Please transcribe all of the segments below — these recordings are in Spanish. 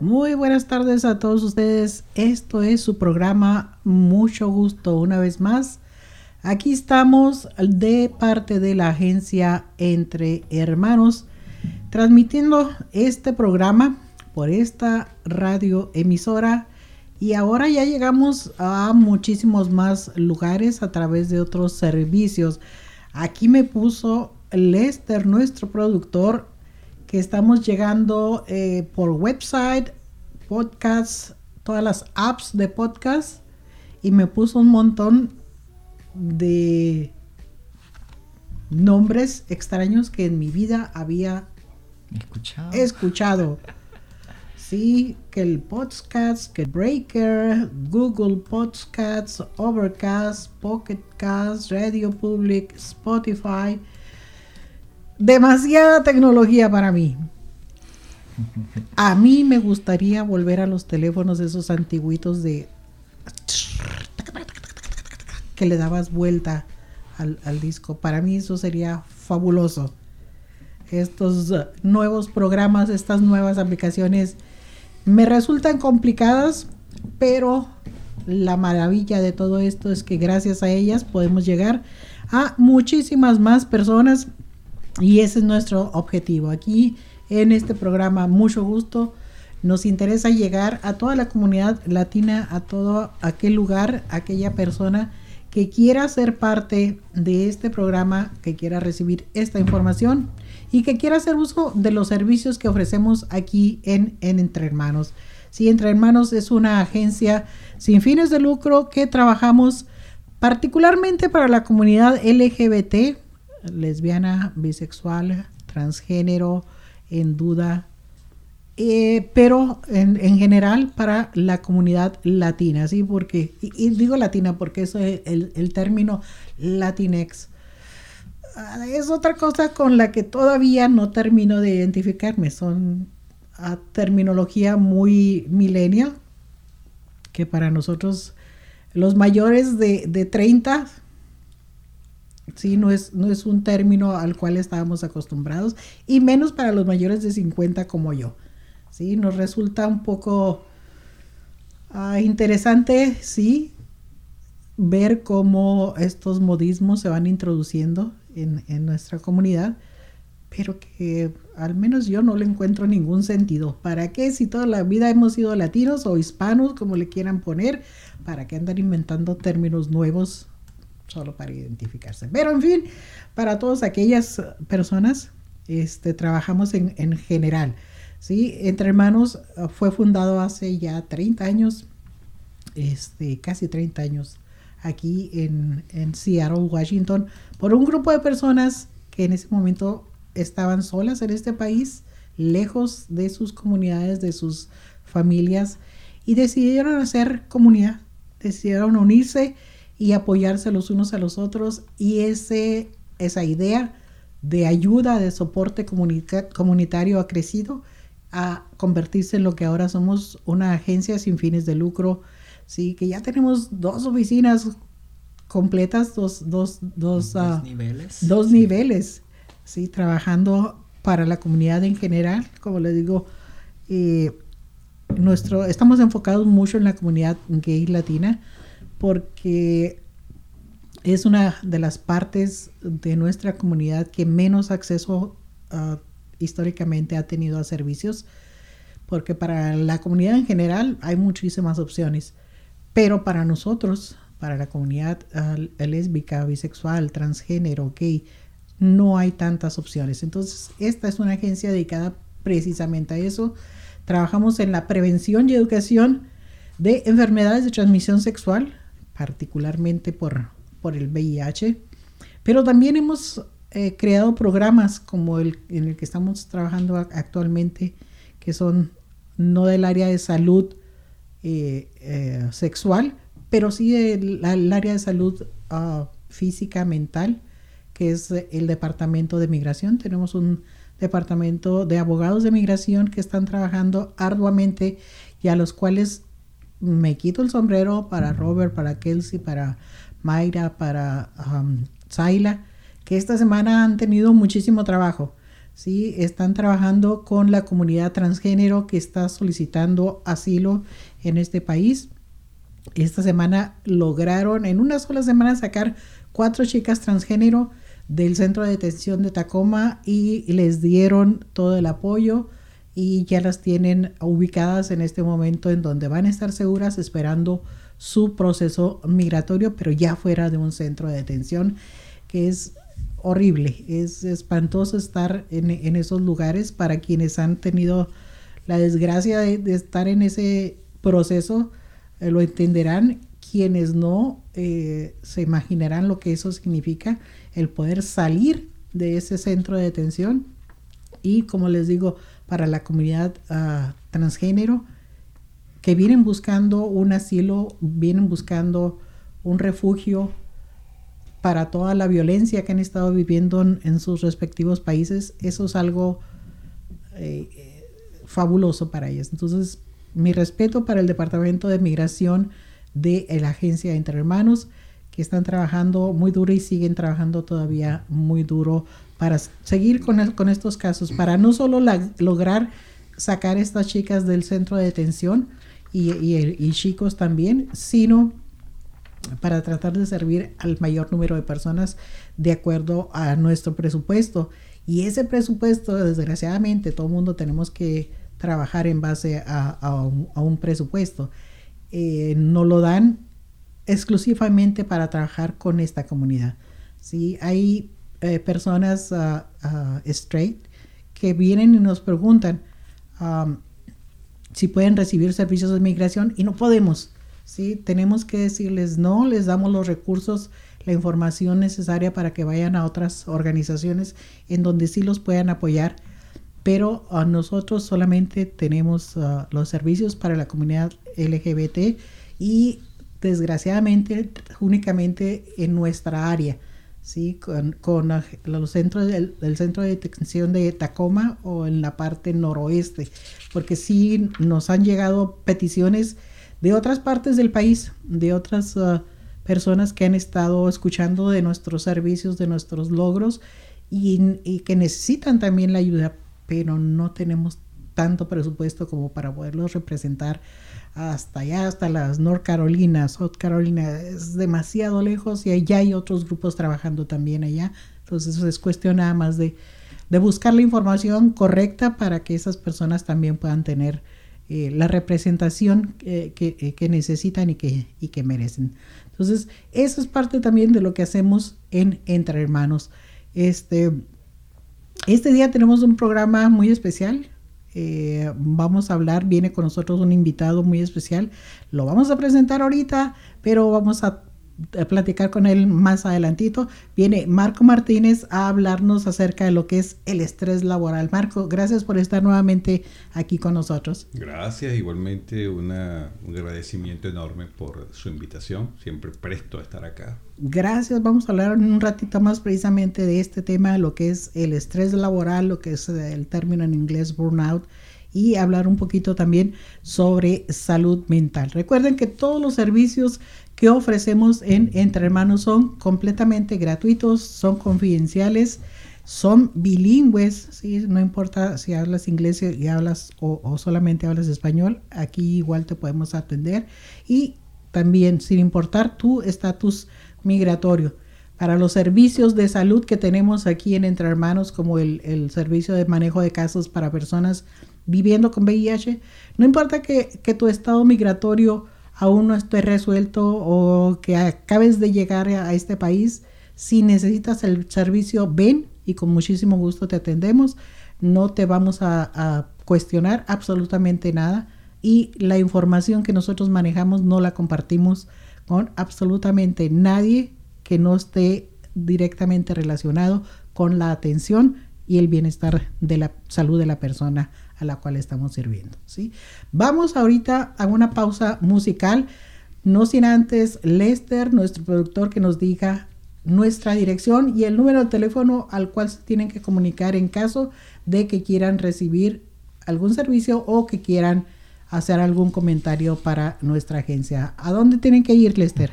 Muy buenas tardes a todos ustedes. Esto es su programa Mucho Gusto una vez más. Aquí estamos de parte de la agencia Entre Hermanos, transmitiendo este programa por esta radio emisora. Y ahora ya llegamos a muchísimos más lugares a través de otros servicios. Aquí me puso Lester, nuestro productor, que estamos llegando eh, por website, podcast, todas las apps de podcast y me puso un montón de nombres extraños que en mi vida había escuchado. escuchado. Sí, que el podcast, que Breaker, Google Podcasts, Overcast, Pocket Cast, Radio Public, Spotify. Demasiada tecnología para mí. A mí me gustaría volver a los teléfonos esos antiguitos de que le dabas vuelta al, disco. Para mí eso sería fabuloso. Estos nuevos programas, estas nuevas aplicaciones me resultan complicadas, pero la maravilla de todo esto es que gracias a ellas podemos llegar a muchísimas más personas y ese es nuestro objetivo. Aquí en este programa, mucho gusto. Nos interesa llegar a toda la comunidad latina, a todo aquel lugar, aquella persona que quiera ser parte de este programa, que quiera recibir esta información y que quiera hacer uso de los servicios que ofrecemos aquí en, en Entre Hermanos. Sí, Entre Hermanos es una agencia sin fines de lucro que trabajamos particularmente para la comunidad LGBT, lesbiana, bisexual, transgénero, en duda, eh, pero en, en, general para la comunidad latina, ¿sí? Porque, y, digo latina porque es el, el término latinex. Uh, es otra cosa con la que todavía no termino de identificarme. Son uh, terminología muy millennial, que para nosotros, los mayores de, de 30, Sí, no es, no es un término al cual estábamos acostumbrados y menos para los mayores de 50 como yo. Sí, nos resulta un poco uh, interesante, sí, ver cómo estos modismos se van introduciendo en, en, nuestra comunidad, pero que al menos yo no le encuentro ningún sentido. ¿Para qué si toda la vida hemos sido latinos o hispanos, como le quieran poner? ¿Para qué andar inventando términos nuevos solo para identificarse. Pero en fin, para todas aquellas personas, este, trabajamos en, en general. ¿sí? Entre Hermanos fue fundado hace ya 30 años, este, casi 30 años, aquí en, en Seattle, Washington, por un grupo de personas que en ese momento estaban solas en este país, lejos de sus comunidades, de sus familias, y decidieron hacer comunidad, decidieron unirse y apoyarse los unos a los otros y ese, esa idea de ayuda, de soporte comunitario ha crecido a convertirse en lo que ahora somos una agencia sin fines de lucro, sí, que ya tenemos dos oficinas completas, dos, dos, dos, dos uh, niveles. Dos sí. niveles, sí, trabajando para la comunidad en general, como les digo, eh, nuestro, estamos enfocados mucho en la comunidad gay latina, porque es una de las partes de nuestra comunidad que menos acceso uh, históricamente ha tenido a servicios, porque para la comunidad en general hay muchísimas opciones, pero para nosotros, para la comunidad uh, lésbica, bisexual, transgénero, gay, no hay tantas opciones. Entonces, esta es una agencia dedicada precisamente a eso. Trabajamos en la prevención y educación de enfermedades de transmisión sexual, particularmente por, por el VIH, pero también hemos eh, creado programas como el en el que estamos trabajando actualmente, que son no del área de salud eh, eh, sexual, pero sí del de área de salud uh, física, mental, que es el departamento de migración. Tenemos un departamento de abogados de migración que están trabajando arduamente y a los cuales me quito el sombrero para Robert, para Kelsey, para Mayra, para um, Zaila, que esta semana han tenido muchísimo trabajo. ¿sí? Están trabajando con la comunidad transgénero que está solicitando asilo en este país. Esta semana lograron en una sola semana sacar cuatro chicas transgénero del centro de detención de Tacoma y les dieron todo el apoyo y ya las tienen ubicadas en este momento en donde van a estar seguras esperando su proceso migratorio, pero ya fuera de un centro de detención, que es horrible, es espantoso estar en, esos lugares para quienes han tenido la desgracia de, estar en ese proceso, eh, lo entenderán, quienes no eh, se imaginarán lo que eso significa, el poder salir de ese centro de detención y como les digo, para la comunidad ah, transgénero que vienen buscando un asilo, vienen buscando un refugio para toda la violencia que han estado viviendo en, sus respectivos países, eso es algo eh, fabuloso para ellos. Entonces, mi respeto para el Departamento de Migración de la Agencia Entre Hermanos, que están trabajando muy duro y siguen trabajando todavía muy duro para seguir con, con estos casos, para no solo lograr sacar estas chicas del centro de detención y, y, chicos también, sino para tratar de servir al mayor número de personas de acuerdo a nuestro presupuesto. Y ese presupuesto, desgraciadamente, todo el mundo tenemos que trabajar en base a, un, presupuesto. Eh, no lo dan exclusivamente para trabajar con esta comunidad. ¿sí? Hay eh, personas uh, uh, straight que vienen y nos preguntan si pueden recibir servicios de migración y no podemos. ¿sí? Tenemos que decirles no, les damos los recursos, la información necesaria para que vayan a otras organizaciones en donde sí los puedan apoyar, pero uh, nosotros solamente tenemos los servicios para la comunidad LGBT y desgraciadamente únicamente en nuestra área. ¿sí? con, con los centros del, centro de detención de Tacoma o en la parte noroeste, porque sí nos han llegado peticiones de otras partes del país, de otras uh, personas que han estado escuchando de nuestros servicios, de nuestros logros y, y que necesitan también la ayuda, pero no tenemos tanto presupuesto como para poderlos representar hasta allá, hasta las North Carolina, South Carolina, es demasiado lejos y allá hay otros grupos trabajando también allá. Entonces es cuestión nada más de, buscar la información correcta para que esas personas también puedan tener eh, la representación eh, que, necesitan y que, y que merecen. Entonces, eso es parte también de lo que hacemos en Entre Hermanos. Este, este día tenemos un programa muy especial. Eh, vamos a hablar, viene con nosotros un invitado muy especial. Lo vamos a presentar ahorita, pero vamos a, platicar con él más adelantito. Viene Marco Martínez a hablarnos acerca de lo que es el estrés laboral. Marco, gracias por estar nuevamente aquí con nosotros. Gracias, igualmente un agradecimiento enorme por su invitación. Siempre presto a estar acá. Gracias, vamos a hablar un ratito más precisamente de este tema, lo que es el estrés laboral, lo que es el término en inglés burnout y hablar un poquito también sobre salud mental. Recuerden que todos los servicios que ofrecemos en Entre Hermanos son completamente gratuitos, son confidenciales, son bilingües, no importa si hablas inglés y hablas o solamente hablas español, aquí igual te podemos atender y también sin importar tu estatus migratorio. Para los servicios de salud que tenemos aquí en Entre Hermanos, como el, servicio de manejo de casos para personas viviendo con VIH, no importa que, tu estado migratorio aún no esté resuelto o que acabes de llegar a este país, si necesitas el servicio, ven y con muchísimo gusto te atendemos. No te vamos a, a cuestionar absolutamente nada y la información que nosotros manejamos no la compartimos con absolutamente nadie que no esté directamente relacionado con la atención y el bienestar de la salud de la persona a la cual estamos sirviendo. ¿sí? Vamos ahorita a una pausa musical, no sin antes Lester, nuestro productor, que nos diga nuestra dirección y el número de teléfono al cual se tienen que comunicar en caso de que quieran recibir algún servicio o que quieran hacer algún comentario para nuestra agencia. ¿A dónde tienen que ir, Lester?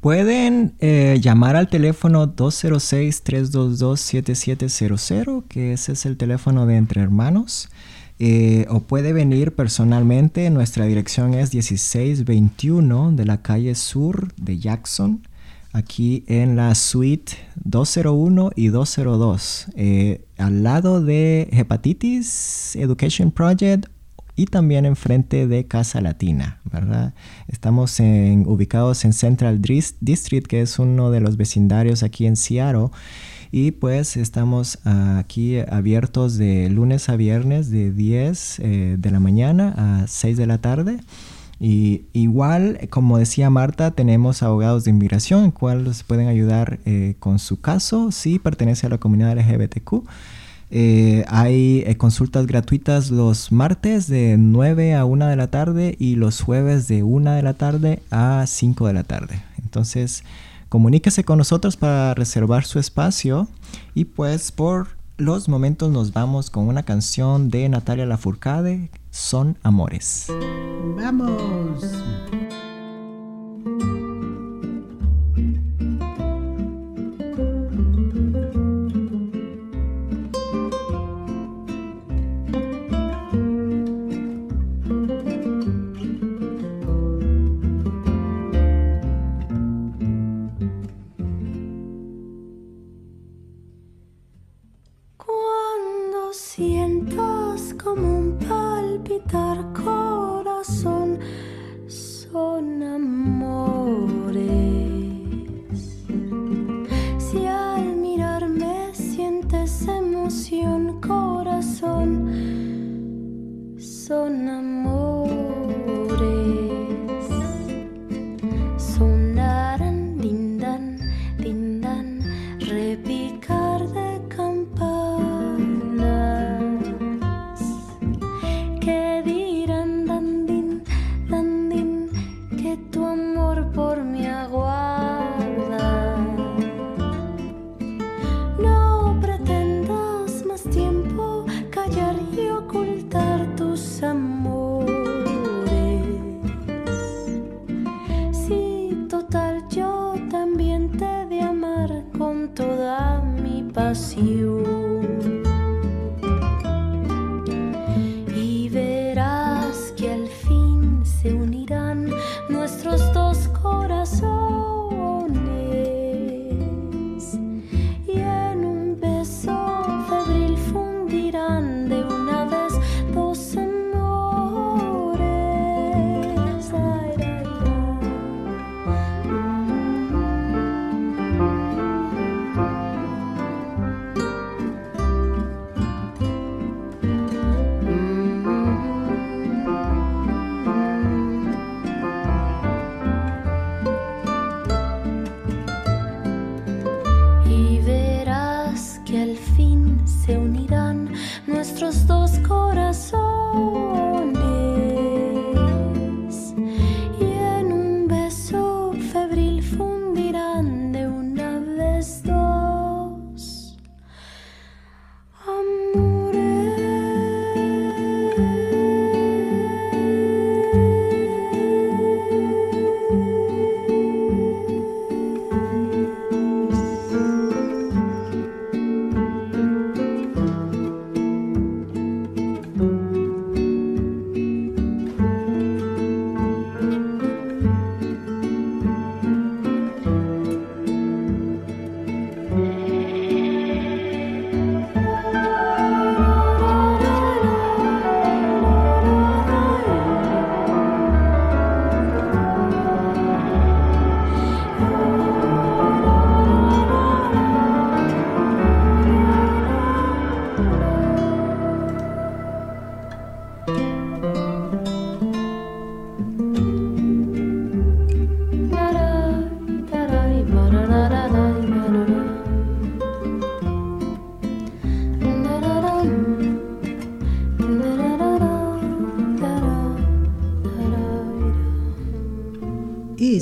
Pueden eh, llamar al teléfono 206-322-7700, que ese es el teléfono de Entre Hermanos. Eh, o puede venir personalmente. Nuestra dirección es 1621 de la calle sur de Jackson, aquí en la suite 201 y 202, eh, al lado de Hepatitis Education Project y también enfrente de Casa Latina, ¿verdad? Estamos ubicados en Central District, que es uno de los vecindarios aquí en Seattle. Y pues estamos aquí abiertos de lunes a viernes de 10 eh, de la mañana a 6 de la tarde. Y igual, como decía Marta, tenemos abogados de inmigración, en cuales pueden ayudar eh, con su caso si pertenece a la comunidad LGBTQ. Eh, hay consultas gratuitas los martes de 9 a 1 de la tarde y los jueves de 1 de la tarde a 5 de la tarde. Entonces, comuníquese con nosotros para reservar su espacio y pues por los momentos nos vamos con una canción de Natalia Lafourcade, Son Amores. Vamos.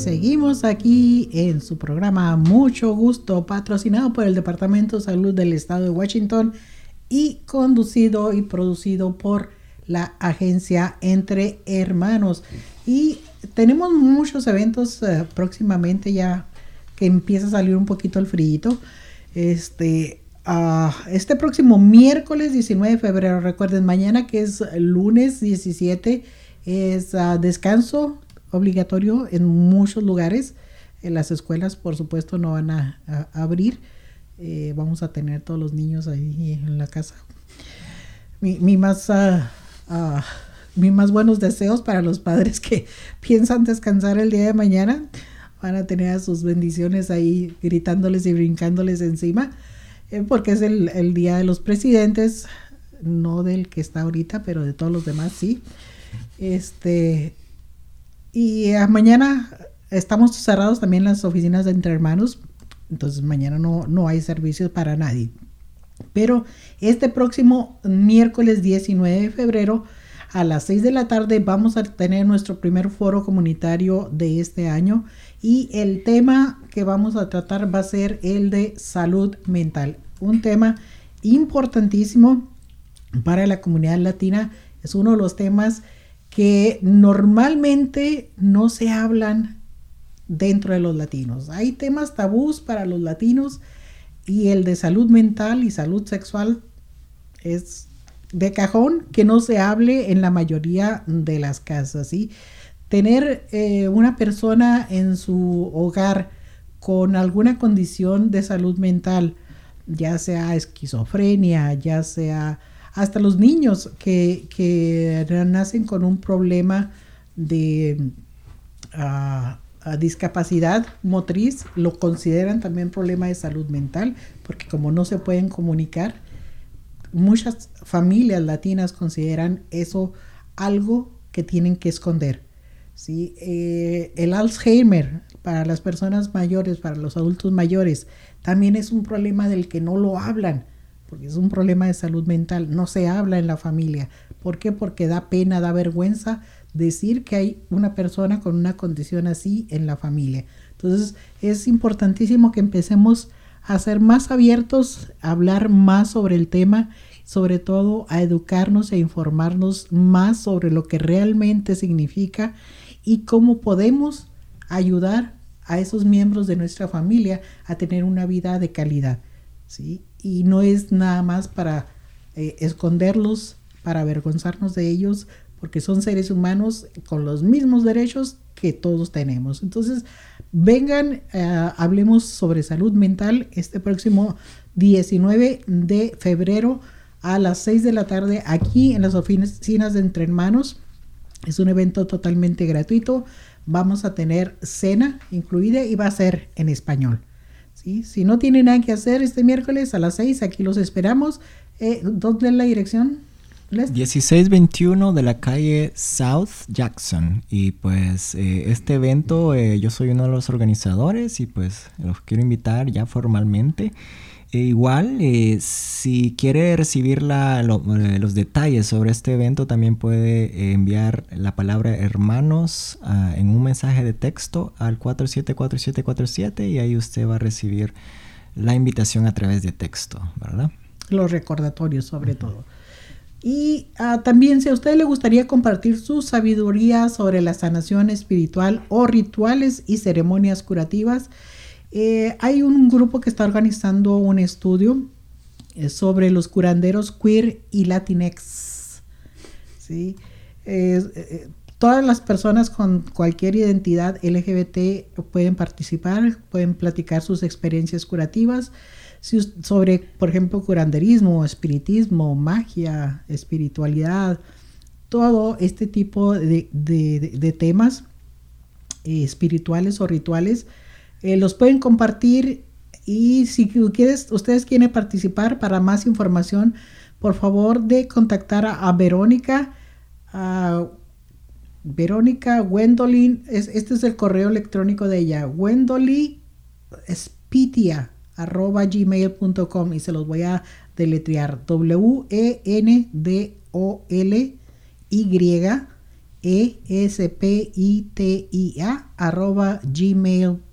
Seguimos aquí en su programa Mucho Gusto, patrocinado por el Departamento de Salud del Estado de Washington y conducido y producido por la agencia Entre Hermanos. Y tenemos muchos eventos eh, próximamente ya que empieza a salir un poquito el frío. Este, ah, este próximo miércoles 19 de febrero, recuerden, mañana que es lunes 17, es ah, descanso obligatorio en muchos lugares. En las escuelas, por supuesto, no van a, abrir. Eh, vamos a tener todos los niños ahí en la casa. Mi, más, ah, mi más buenos deseos para los padres que piensan descansar el día de mañana van a tener a sus bendiciones ahí gritándoles y brincándoles encima, eh, porque es el, día de los presidentes, no del que está ahorita, pero de todos los demás sí. Este, y mañana estamos cerrados también las oficinas de Entre Hermanos, entonces mañana no, no hay servicios para nadie. Pero este próximo miércoles 19 de febrero a las 6 de la tarde vamos a tener nuestro primer foro comunitario de este año y el tema que vamos a tratar va a ser el de salud mental. Un tema importantísimo para la comunidad latina. Es uno de los temas que normalmente no se hablan dentro de los latinos. Hay temas tabús para los latinos y el de salud mental y salud sexual es de cajón que no se hable en la mayoría de las casas, tener eh, una persona en su hogar con alguna condición de salud mental, ya sea esquizofrenia, ya sea hasta los niños que, que nacen con un problema de ah, discapacidad motriz, lo consideran también problema de salud mental, porque como no se pueden comunicar, muchas familias latinas consideran eso algo que tienen que esconder. ¿sí? Eh, el Alzheimer para las personas mayores, para los adultos mayores, también es un problema del que no lo hablan, porque es un problema de salud mental, no se habla en la familia. ¿Por qué? Porque da pena, da vergüenza decir que hay una persona con una condición así en la familia. Entonces es importantísimo que empecemos a ser más abiertos, a hablar más sobre el tema, sobre todo a educarnos e informarnos más sobre lo que realmente significa y cómo podemos ayudar a esos miembros de nuestra familia a tener una vida de calidad. ¿sí? Y no es nada más para eh, esconderlos, para avergonzarnos de ellos, porque son seres humanos con los mismos derechos que todos tenemos. Entonces, vengan, eh, hablemos sobre salud mental este próximo 19 de febrero a las 6 de la tarde aquí en las oficinas de Entre Hermanos es un evento totalmente gratuito. Vamos a tener cena incluida y va a ser en español. ¿Sí? Si no tienen nada que hacer este miércoles a las 6, aquí los esperamos. Eh, ¿Dónde es la dirección? 1621 de la calle South Jackson. Y pues eh, este evento eh, yo soy uno de los organizadores y pues los quiero invitar ya formalmente. E igual, eh, si quiere recibir eh, los detalles sobre este evento, también puede enviar la palabra hermanos ah, en un mensaje de texto al 474747 y ahí usted va a recibir la invitación a través de texto, ¿verdad? Los recordatorios sobre todo. Y ah, también si a usted le gustaría compartir su sabiduría sobre la sanación espiritual o rituales y ceremonias curativas, eh, hay un grupo que está organizando un estudio eh, sobre los curanderos queer y latinex. ¿sí? Eh, todas las personas con cualquier identidad LGBT pueden participar, pueden platicar sus experiencias curativas sobre, por ejemplo, curanderismo, espiritismo, magia, espiritualidad, todo este tipo de temas espirituales o rituales eh, los pueden compartir y si ustedes quieren participar para más información, por favor de contactar a, Verónica. A Verónica Wendolin, este es el correo electrónico de ella, wendolispitia arroba gmail.com y se los voy a deletrear w e n d o l y e s p i t i a arroba gmail.com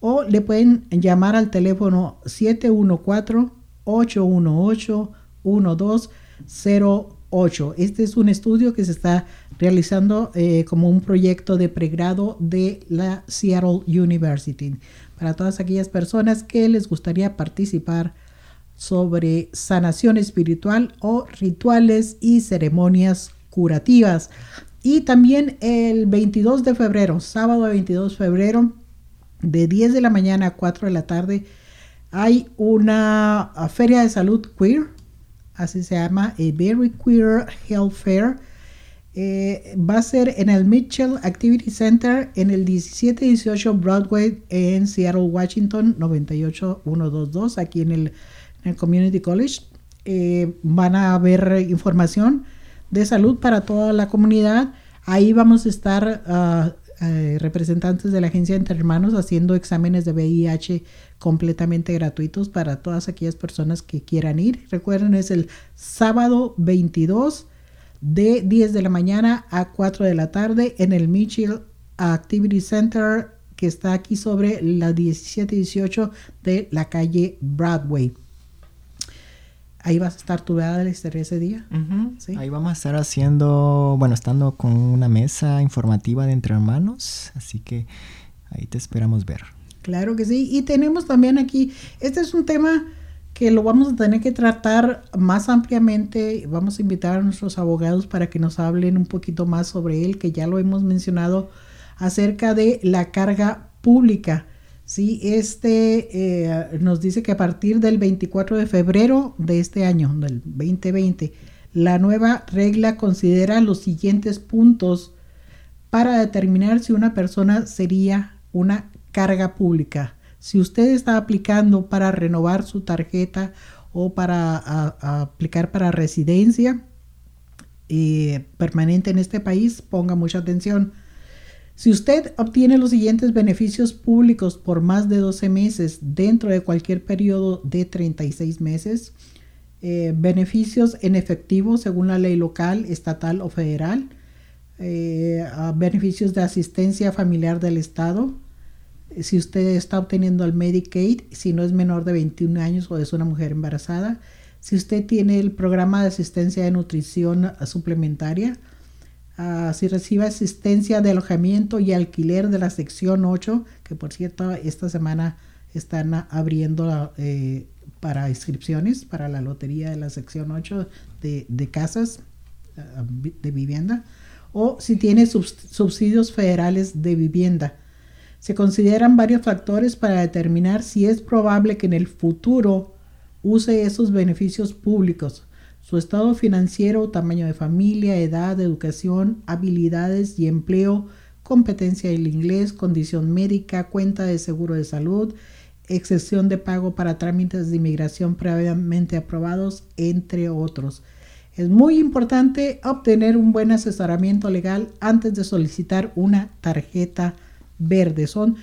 o le pueden llamar al teléfono 714-818-1208. Este es un estudio que se está realizando eh, como un proyecto de pregrado de la Seattle University. Para todas aquellas personas que les gustaría participar sobre sanación espiritual o rituales y ceremonias curativas. Y también el 22 de febrero, sábado 22 de febrero, de 10 de la mañana a 4 de la tarde, hay una feria de salud queer, así se llama, a Very Queer Health Fair. Eh, va a ser en el Mitchell Activity Center en el 1718 Broadway en Seattle, Washington, 98122, aquí en el, Community College. Eh, van a haber información de salud para toda la comunidad. Ahí vamos a estar uh, eh, representantes de la agencia Entre Hermanos haciendo exámenes de VIH completamente gratuitos para todas aquellas personas que quieran ir. Recuerden, es el sábado 22 de 10 de la mañana a 4 de la tarde en el Mitchell Activity Center que está aquí sobre la 1718 de la calle Broadway. Ahí vas a estar tu de ese día. Ahí vamos a estar haciendo, bueno, estando con una mesa informativa de entre hermanos, así que ahí te esperamos ver. Claro que sí. Y tenemos también aquí, este es un tema que lo vamos a tener que tratar más ampliamente. Vamos a invitar a nuestros abogados para que nos hablen un poquito más sobre él, que ya lo hemos mencionado, acerca de la carga pública. Sí, este eh, nos dice que a partir del 24 de febrero de este año, del 2020, la nueva regla considera los siguientes puntos para determinar si una persona sería una carga pública. Si usted está aplicando para renovar su tarjeta o para aplicar para residencia eh, permanente en este país, ponga mucha atención. Si usted obtiene los siguientes beneficios públicos por más de 12 meses dentro de cualquier periodo de 36 meses, eh, beneficios en efectivo según la ley local, estatal o federal, eh, beneficios de asistencia familiar del Estado, si usted está obteniendo el Medicaid, si no es menor de 21 años o es una mujer embarazada, si usted tiene el programa de asistencia de nutrición suplementaria, Ah, si recibe asistencia de alojamiento y alquiler de la sección 8, que por cierto esta semana están abriendo eh, para inscripciones para la lotería de la sección 8 de, casas ah, de vivienda, o si tiene subsidios federales de vivienda. Se consideran varios factores para determinar si es probable que en el futuro use esos beneficios públicos su estado financiero, tamaño de familia, edad, educación, habilidades y empleo, competencia del inglés, condición médica, cuenta de seguro de salud, excepción de pago para trámites de inmigración previamente aprobados, entre otros. Es muy importante obtener un buen asesoramiento legal antes de solicitar una tarjeta verde. Son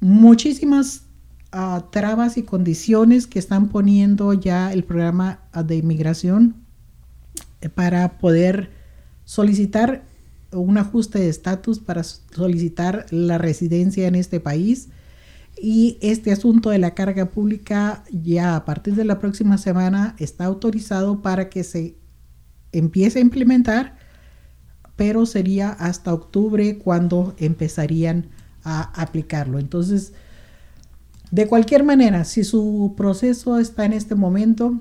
muchísimas trabas y condiciones que están poniendo ya el programa de inmigración eh, para poder solicitar un ajuste de estatus, para solicitar la residencia en este país. Y este asunto de la carga pública ya a partir de la próxima semana está autorizado para que se empiece a implementar, pero sería hasta octubre cuando empezarían a aplicarlo. Entonces, de cualquier manera, si su proceso está en este momento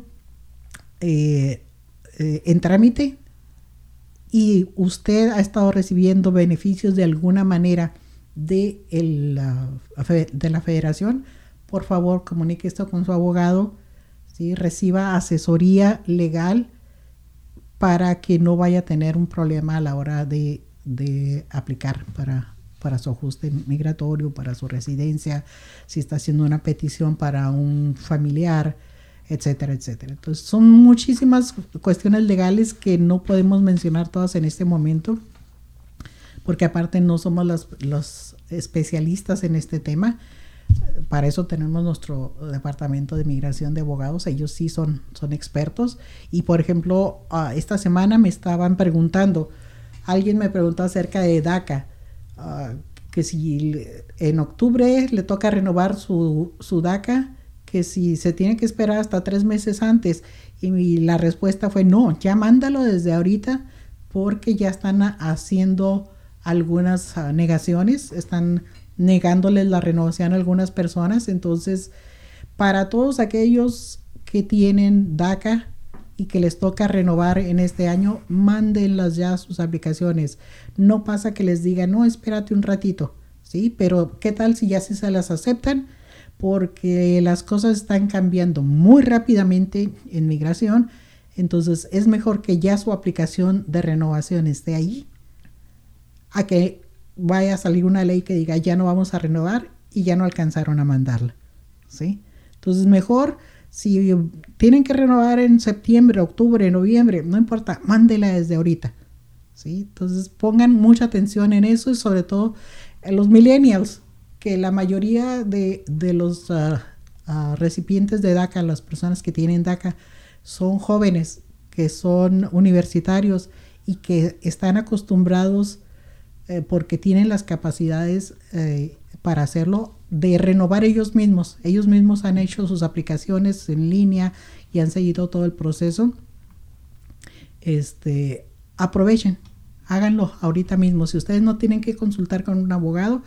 eh, eh, en trámite y usted ha estado recibiendo beneficios de alguna manera de, la federación, por favor comunique esto con su abogado, ¿sí? reciba asesoría legal para que no vaya a tener un problema a la hora de, de aplicar para, para su ajuste migratorio, para su residencia, si está haciendo una petición para un familiar, etcétera, etcétera. Entonces son muchísimas cuestiones legales que no podemos mencionar todas en este momento, porque aparte no somos los, especialistas en este tema. Para eso tenemos nuestro departamento de migración de abogados, ellos sí son, son expertos. Y por ejemplo, ah, esta semana me estaban preguntando, alguien me preguntó acerca de DACA Ah, que si en octubre le toca renovar su, su, DACA, que si se tiene que esperar hasta tres meses antes. Y la respuesta fue no, ya mándalo desde ahorita porque ya están haciendo algunas ah, negaciones, están negándoles la renovación a algunas personas. Entonces, para todos aquellos que tienen DACA y que les toca renovar en este año, mándenlas ya sus aplicaciones. No pasa que les digan, no, espérate un ratito, ¿sí? Pero ¿qué tal si ya se las aceptan? Porque las cosas están cambiando muy rápidamente en migración. Entonces es mejor que ya su aplicación de renovación esté ahí a que vaya a salir una ley que diga ya no vamos a renovar y ya no alcanzaron a mandarla. ¿sí? Entonces mejor si tienen que renovar en septiembre, octubre, noviembre, no importa, mándela desde ahorita. ¿sí? Entonces pongan mucha atención en eso y sobre todo en los millennials, que la mayoría de, los ah, ah, recipientes de DACA, las personas que tienen DACA, son jóvenes, que son universitarios y que están acostumbrados eh, porque tienen las capacidades eh, para hacerlo de renovar ellos mismos. Ellos mismos han hecho sus aplicaciones en línea y han seguido todo el proceso. Este, aprovechen, háganlo ahorita mismo. Si ustedes no tienen que consultar con un abogado,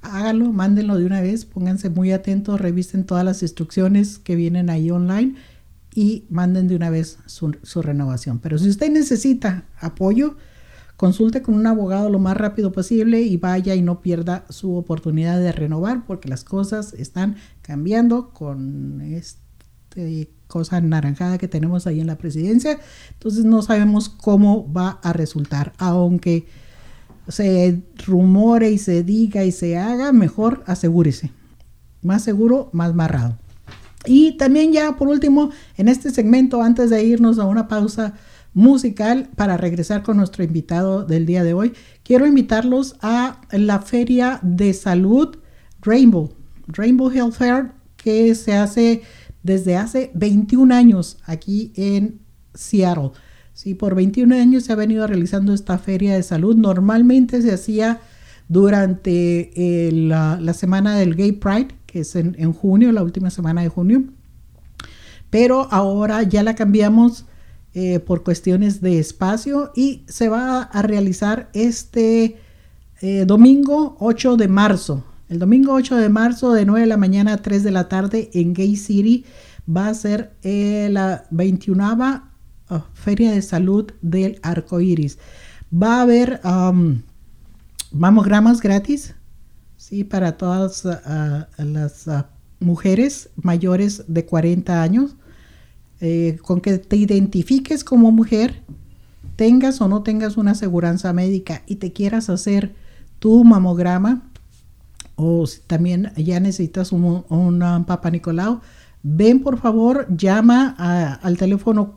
háganlo, mándenlo de una vez, pónganse muy atentos, revisen todas las instrucciones que vienen ahí online y manden de una vez su, su renovación. Pero si usted necesita apoyo, Consulte con un abogado lo más rápido posible y vaya y no pierda su oportunidad de renovar porque las cosas están cambiando con este cosa naranjada que tenemos ahí en la presidencia. Entonces no sabemos cómo va a resultar. Aunque se rumore y se diga y se haga, mejor asegúrese. Más seguro, más marrado. Y también ya por último, en este segmento, antes de irnos a una pausa, musical para regresar con nuestro invitado del día de hoy. Quiero invitarlos a la feria de salud Rainbow, Rainbow Health Fair, que se hace desde hace 21 años aquí en Seattle. Sí, por 21 años se ha venido realizando esta feria de salud. Normalmente se hacía durante eh, la, semana del Gay Pride, que es en, en junio, la última semana de junio. Pero ahora ya la cambiamos eh, por cuestiones de espacio y se va a realizar este eh, domingo 8 de marzo. El domingo 8 de marzo de 9 de la mañana a 3 de la tarde en Gay City va a ser eh, la 21 Feria de Salud del Arco Iris. Va a haber um, mamogramas gratis ¿sí? para todas ah, las ah, mujeres mayores de 40 años. Eh, con que te identifiques como mujer, tengas o no tengas una aseguranza médica y te quieras hacer tu mamograma, o si también ya necesitas un, un Papa Nicolau, ven por favor, llama al teléfono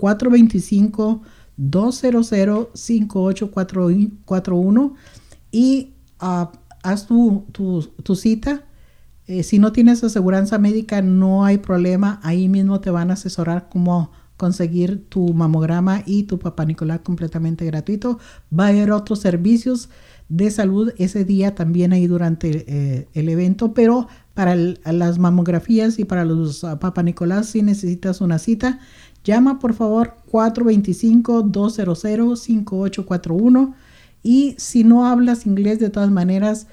425-200-5841 y uh, haz tu, tu, tu cita eh, si no tienes aseguranza médica, no hay problema. Ahí mismo te van a asesorar cómo conseguir tu mamograma y tu papá Nicolás completamente gratuito. Va a haber otros servicios de salud ese día también ahí durante eh, el evento, pero para las mamografías y para los uh, Papa Nicolás si necesitas una cita, llama por favor 425-200-5841 y si no hablas inglés de todas maneras,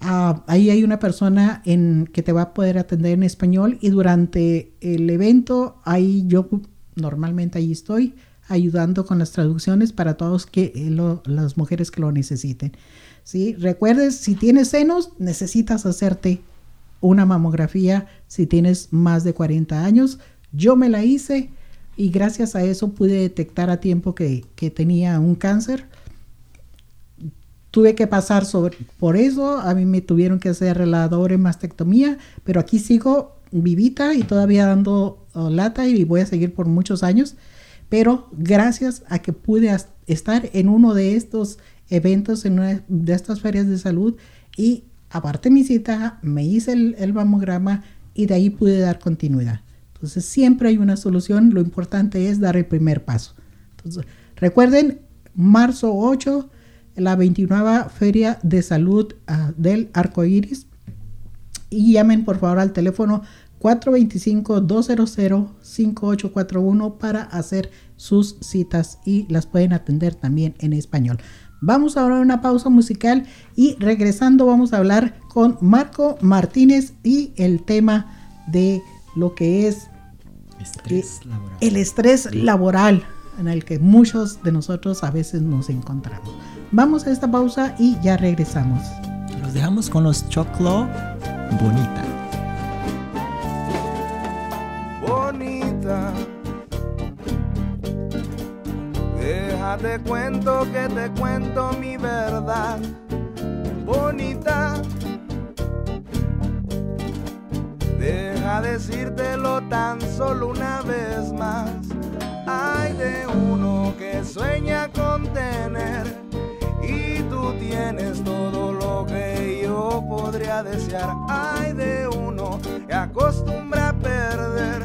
Ah, ahí hay una persona en, que te va a poder atender en español y durante el evento ahí yo normalmente ahí estoy ayudando con las traducciones para todos que, eh, las mujeres que lo necesiten. ¿sí? Recuerdes, si tienes senos, necesitas hacerte una mamografía si tienes más de 40 años. Yo me la hice y gracias a eso pude detectar a tiempo que, que tenía un cáncer tuve que pasar sobre, por eso, a mí me tuvieron que hacer la doble mastectomía, pero aquí sigo vivita y todavía dando oh, lata y voy a seguir por muchos años, pero gracias a que pude estar en uno de estos eventos, en una de estas ferias de salud y aparte mi cita, me hice el, el mamograma y de ahí pude dar continuidad. Entonces siempre hay una solución, lo importante es dar el primer paso. Entonces, recuerden, marzo 8 la 29 Feria de Salud uh, del Arco Iris. Y llamen por favor al teléfono 425-200-5841 para hacer sus citas y las pueden atender también en español. Vamos ahora a una pausa musical y regresando vamos a hablar con Marco Martínez y el tema de lo que es Estrés eh, laboral. el estrés laboral en el que muchos de nosotros a veces nos encontramos. Vamos a esta pausa y ya regresamos. Los dejamos con los Choclo Bonita. bonita. Déjate cuento que te cuento mi verdad, bonita. Deja decírtelo tan solo una vez más. Hay de uno que sueña con tener tú tienes todo lo que yo podría desear. Hay de uno que acostumbra a perder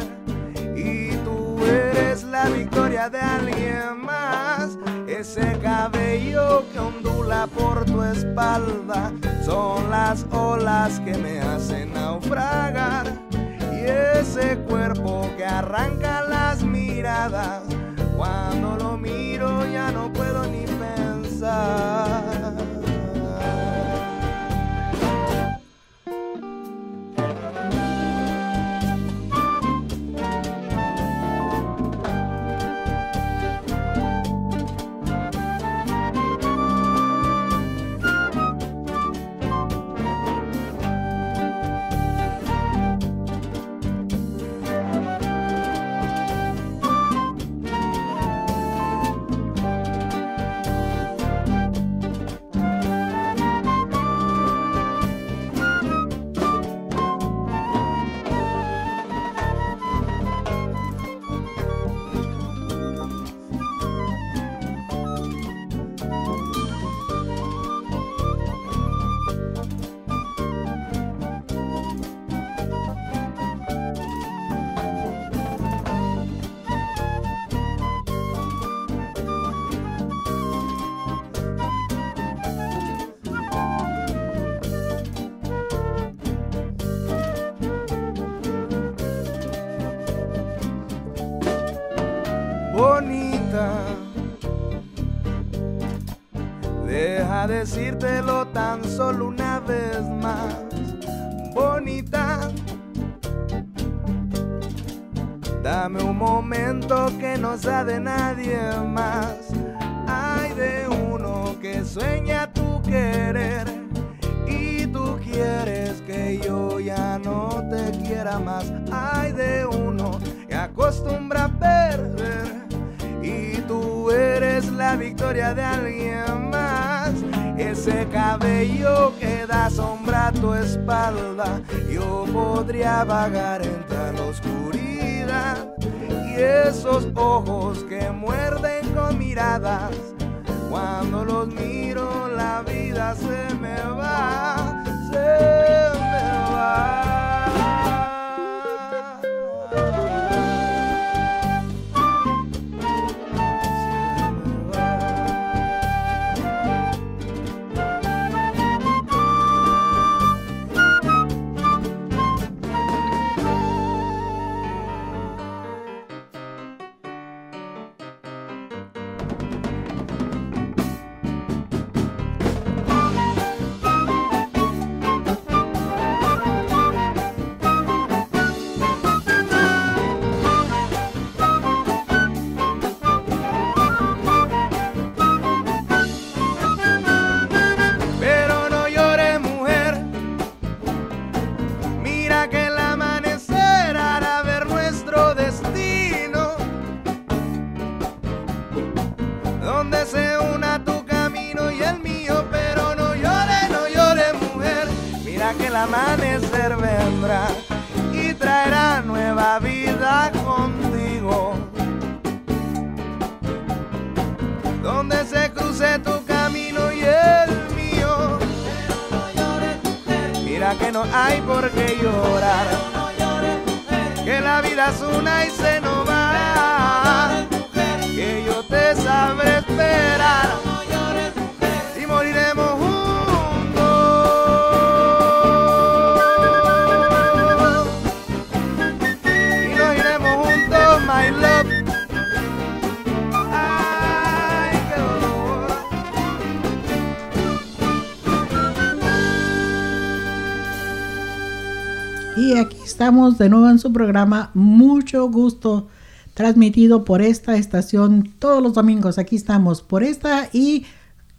y tú eres la victoria de alguien más. Ese cabello que ondula por tu espalda son las olas que me hacen naufragar. Y ese cuerpo que arranca las miradas, cuando lo miro ya no puedo ni pensar. Decírtelo tan solo una vez más, bonita. Dame un momento que no sea de nadie más. Hay de uno que sueña tu querer y tú quieres que yo ya no te quiera más. Hay de uno que acostumbra a perder y tú eres la victoria de alguien. Ese cabello que da sombra a tu espalda, yo podría vagar entre la oscuridad. Y esos ojos que muerden con miradas, cuando los miro la vida se me va, se estamos de nuevo en su programa. Mucho gusto transmitido por esta estación todos los domingos. Aquí estamos por esta y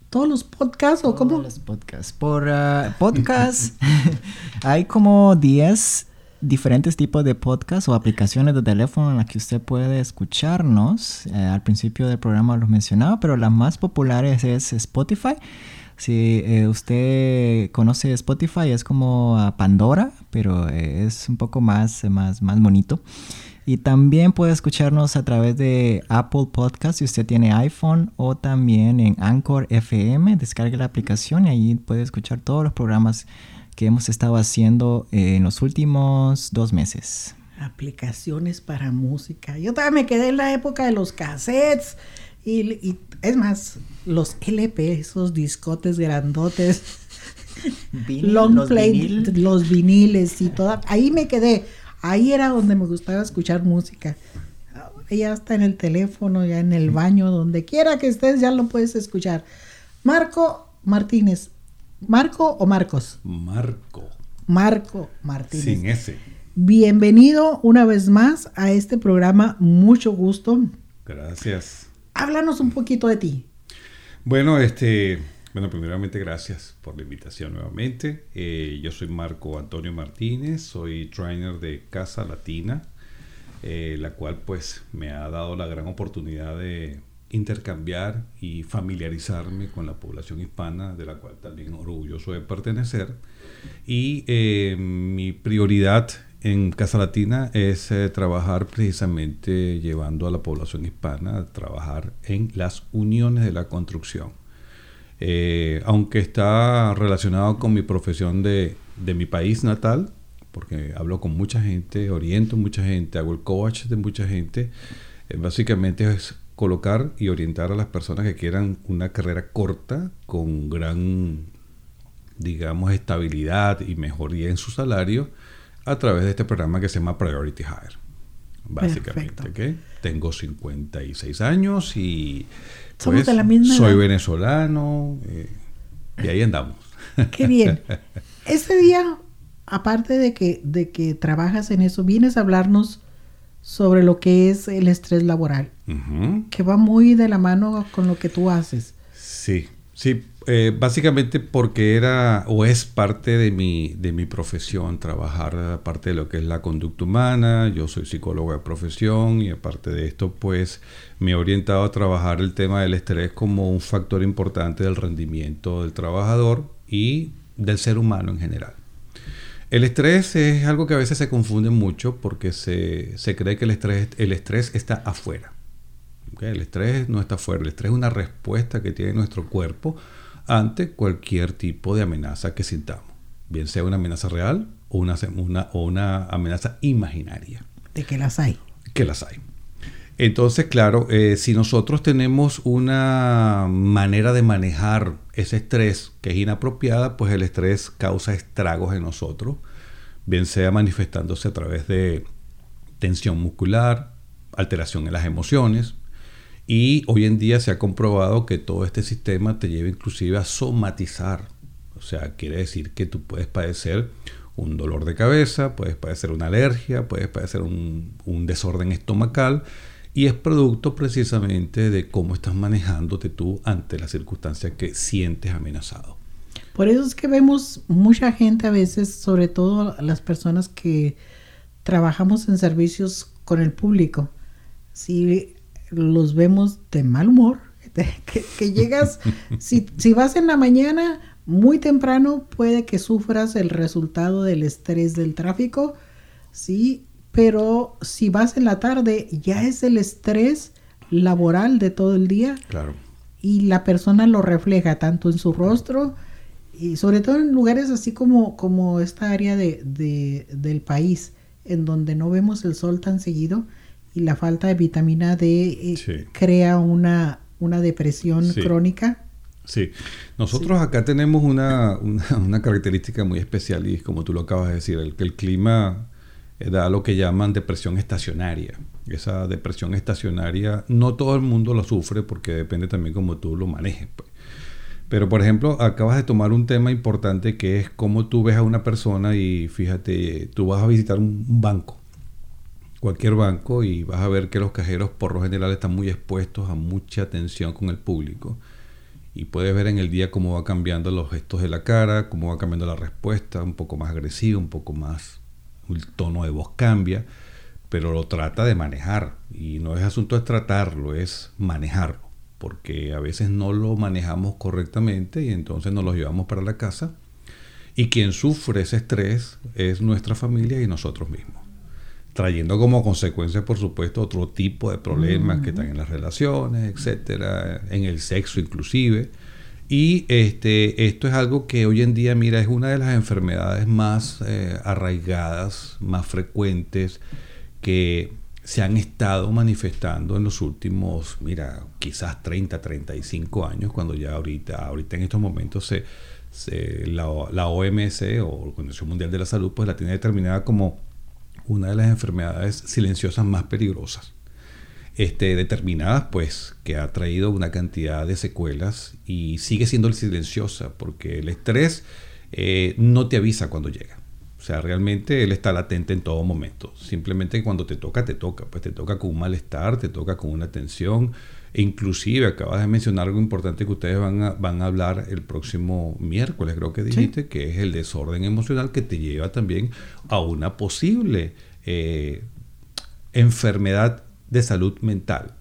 todos los podcasts o cómo? Todos los podcasts. Por uh, podcast hay como 10 diferentes tipos de podcasts o aplicaciones de teléfono en las que usted puede escucharnos. Eh, al principio del programa los mencionaba, pero las más populares es Spotify. Si eh, usted conoce Spotify, es como Pandora, pero eh, es un poco más, más, más bonito. Y también puede escucharnos a través de Apple Podcast si usted tiene iPhone o también en Anchor FM. Descargue la aplicación y ahí puede escuchar todos los programas que hemos estado haciendo en los últimos dos meses. Aplicaciones para música. Yo todavía me quedé en la época de los cassettes y, es más, los LP, esos discotes grandotes, long los play, los viniles y todo. Ahí me quedé. Ahí era donde me gustaba escuchar música. Ya está en el teléfono, ya en el baño, donde quiera que estés, ya lo puedes escuchar. Marco Martínez. ¿Marco o Marcos? Marco. Marco Martínez. Sin ese. Bienvenido una vez más a este programa. Mucho gusto. Gracias. Háblanos un poquito de ti. Bueno, este, bueno, primeramente gracias por la invitación nuevamente. Eh, yo soy Marco Antonio Martínez, soy trainer de Casa Latina, eh, la cual pues me ha dado la gran oportunidad de intercambiar y familiarizarme con la población hispana, de la cual también orgulloso de pertenecer. Y eh, mi prioridad en Casa Latina es eh, trabajar precisamente llevando a la población hispana a trabajar en las uniones de la construcción. Eh, aunque está relacionado con mi profesión de, mi país natal, porque hablo con mucha gente, oriento mucha gente, hago el coach de mucha gente, eh, básicamente es colocar y orientar a las personas que quieran una carrera corta con gran, digamos, estabilidad y mejoría en su salario a través de este programa que se llama Priority Hire. Básicamente, Tengo 56 años y pues, soy venezolano eh, y ahí andamos. Qué bien. Este día, aparte de que, de que trabajas en eso, vienes a hablarnos sobre lo que es el estrés laboral, que va muy de la mano con lo que tú haces. Sí, sí, eh, básicamente porque era o es parte de mi, de mi profesión, trabajar parte de lo que es la conducta humana, yo soy psicólogo de profesión y aparte de esto pues me he orientado a trabajar el tema del estrés como un factor importante del rendimiento del trabajador y del ser humano en general. El estrés es algo que a veces se confunde mucho porque se, se cree que el estrés, el estrés está afuera. El estrés no está afuera, el estrés es una respuesta que tiene nuestro cuerpo ante cualquier tipo de amenaza que sintamos, bien sea una amenaza real o una, o una amenaza imaginaria. De que las hay. Que las hay. Entonces, claro, eh, si nosotros tenemos una manera de manejar ese estrés que es inapropiada, pues el estrés causa estragos en nosotros, bien sea manifestándose a través de tensión muscular, alteración en las emociones, y hoy en día se ha comprobado que todo este sistema te lleva inclusive a somatizar. O sea, quiere decir que tú puedes padecer un dolor de cabeza, puedes padecer una alergia, puedes padecer un, desorden estomacal y es producto precisamente de cómo estás manejándote tú ante las circunstancias que sientes amenazado. Por eso es que vemos mucha gente a veces, sobre todo las personas que trabajamos en servicios con el público. Si los vemos de mal humor, que, llegas, si, si vas en la mañana muy temprano, puede que sufras el resultado del estrés del tráfico, sí, pero si vas en la tarde, ya es el estrés laboral de todo el día. Claro. Y la persona lo refleja tanto en su rostro y sobre todo en lugares así como, como esta área de, del país, en donde no vemos el sol tan seguido y la falta de vitamina D eh, crea una, una depresión crónica. Sí, nosotros acá tenemos una, una, característica muy especial y como tú lo acabas de decir, el, que el clima eh, da lo que llaman depresión estacionaria. Esa depresión estacionaria no todo el mundo la sufre porque depende también cómo tú lo manejes. Pues. Pero, por ejemplo, acabas de tomar un tema importante que es cómo tú ves a una persona y fíjate, tú vas a visitar un, banco, cualquier banco, y vas a ver que los cajeros por lo general están muy expuestos a mucha atención con el público. Y puedes ver en el día cómo va cambiando los gestos de la cara, cómo va cambiando la respuesta, un poco más agresivo, un poco más, el tono de voz cambia, pero lo trata de manejar. Y no es asunto de tratarlo, es manejarlo porque a veces no lo manejamos correctamente y entonces nos lo llevamos para la casa. Y quien sufre ese estrés es nuestra familia y nosotros mismos. Trayendo como consecuencia, por supuesto, otro tipo de problemas que están en las relaciones, etcétera, en el sexo inclusive. Y este, esto es algo que hoy en día, mira, es una de las enfermedades más eh, arraigadas, más frecuentes, que se han estado manifestando en los últimos, mira, quizás 30, 35 años, cuando ya ahorita, ahorita en estos momentos se, la, la, OMS o Organización Mundial de la Salud pues la tiene determinada como una de las enfermedades silenciosas más peligrosas. Este, determinadas pues que ha traído una cantidad de secuelas y sigue siendo silenciosa porque el estrés eh, no te avisa cuando llega. O sea, realmente él está latente en todo momento. Simplemente cuando te toca, te toca. Pues te toca con un malestar, te toca con una tensión. E inclusive acabas de mencionar algo importante que ustedes van a, van a hablar el próximo miércoles, creo que dijiste, que es el desorden emocional que te lleva también a una posible eh, enfermedad de salud mental.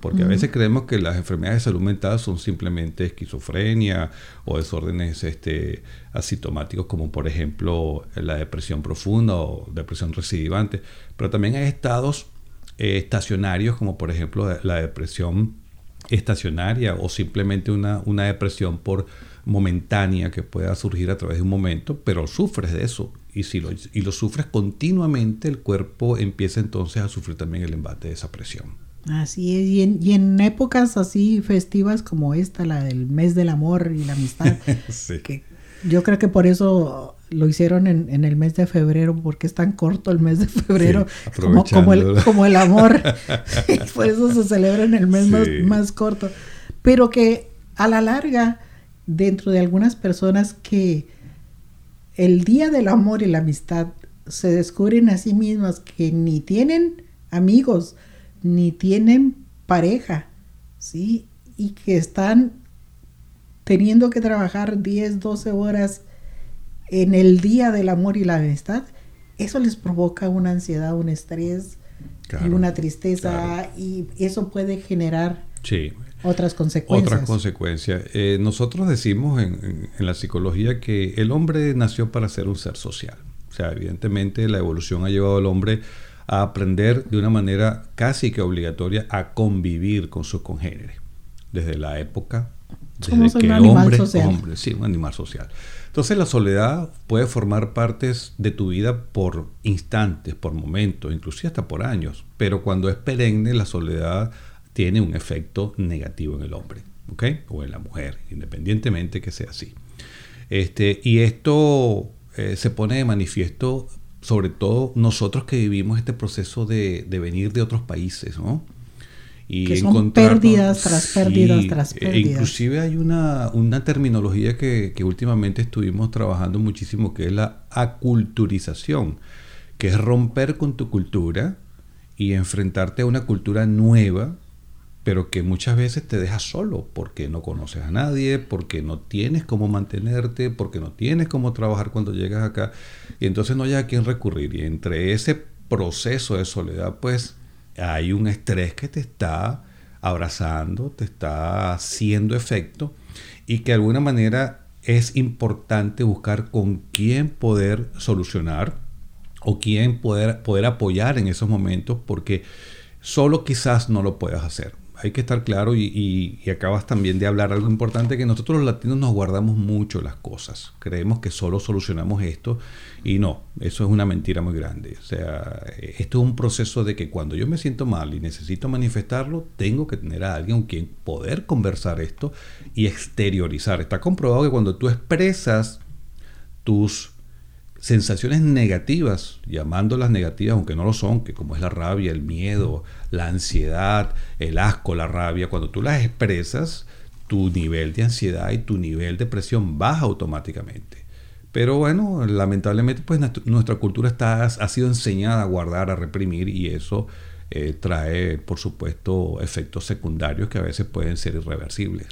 Porque a veces creemos que las enfermedades de salud mental son simplemente esquizofrenia o desórdenes este, asintomáticos como por ejemplo la depresión profunda o depresión recidivante. Pero también hay estados eh, estacionarios como por ejemplo la depresión estacionaria o simplemente una, una depresión por momentánea que pueda surgir a través de un momento, pero sufres de eso. Y si lo, y lo sufres continuamente, el cuerpo empieza entonces a sufrir también el embate de esa presión. Así es, y en, y en, épocas así festivas como esta, la del mes del amor y la amistad, que yo creo que por eso lo hicieron en, en, el mes de febrero, porque es tan corto el mes de febrero como, como, el, como, el, amor, por eso se celebra en el mes más, más corto, pero que a la larga, dentro de algunas personas que el día del amor y la amistad se descubren a sí mismas que ni tienen amigos, ni tienen pareja, ¿sí? Y que están teniendo que trabajar 10, 12 horas en el día del amor y la amistad, eso les provoca una ansiedad, un estrés y una tristeza y eso puede generar otras consecuencias. Otras consecuencias. Eh, nosotros decimos en, en, la psicología que el hombre nació para ser un ser social. O sea, evidentemente la evolución ha llevado al hombre a aprender de una manera casi que obligatoria a convivir con sus congéneres. Desde la época desde que un animal social. Hombre, sí, un animal social. Entonces la soledad puede formar partes de tu vida por instantes, por momentos, inclusive hasta por años. Pero cuando es perenne, la soledad tiene un efecto negativo en el hombre, ¿ok? O en la mujer, independientemente que sea así. Este, y esto eh, se pone de manifiesto sobre todo nosotros que vivimos este proceso de, venir de otros países, ¿no? Y que son pérdidas tras pérdidas tras e pérdidas. inclusive hay una, una terminología que, que, últimamente estuvimos trabajando muchísimo, que es la aculturización, que es romper con tu cultura y enfrentarte a una cultura nueva pero que muchas veces te deja solo porque no conoces a nadie, porque no tienes cómo mantenerte, porque no tienes cómo trabajar cuando llegas acá, y entonces no hay a quién recurrir. Y entre ese proceso de soledad, pues hay un estrés que te está abrazando, te está haciendo efecto, y que de alguna manera es importante buscar con quién poder solucionar o quién poder, poder apoyar en esos momentos, porque solo quizás no lo puedas hacer hay que estar claro y, acabas también de hablar algo importante, que nosotros los latinos nos guardamos mucho las cosas. Creemos que solo solucionamos esto y no, eso es una mentira muy grande. O sea, esto es un proceso de que cuando yo me siento mal y necesito manifestarlo, tengo que tener a alguien con quien poder conversar esto y exteriorizar. Está comprobado que cuando tú expresas tus sensaciones negativas, llamándolas negativas, aunque no lo son, que como es la rabia, el miedo, la ansiedad, el asco, la rabia, cuando tú las expresas, tu nivel de ansiedad y tu nivel de presión baja automáticamente. Pero bueno, lamentablemente pues nuestra cultura está, ha sido enseñada a guardar, a reprimir y eso eh, trae por supuesto efectos secundarios que a veces pueden ser irreversibles.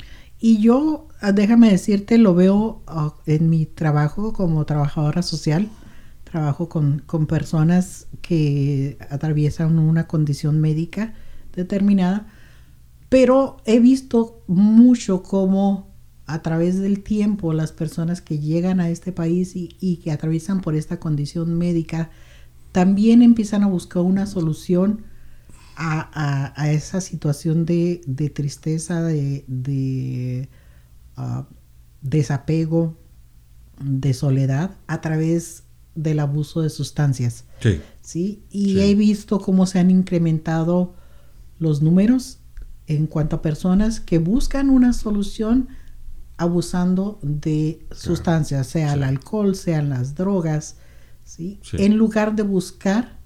Y yo, ah, déjame decirte, lo veo ah, en mi trabajo como trabajadora social. Trabajo con, con personas que atraviesan una condición médica determinada, pero he visto mucho cómo a través del tiempo las personas que llegan a este país y, y, que atraviesan por esta condición médica también empiezan a buscar una solución a, a, esa situación de, de tristeza, de, de uh, desapego, de soledad a través del abuso de sustancias. Sí. ¿sí? Y sí. he visto cómo se han incrementado los números en cuanto a personas que buscan una solución abusando de claro. sustancias, sea sí. el alcohol, sean las drogas, ¿sí? en lugar de buscar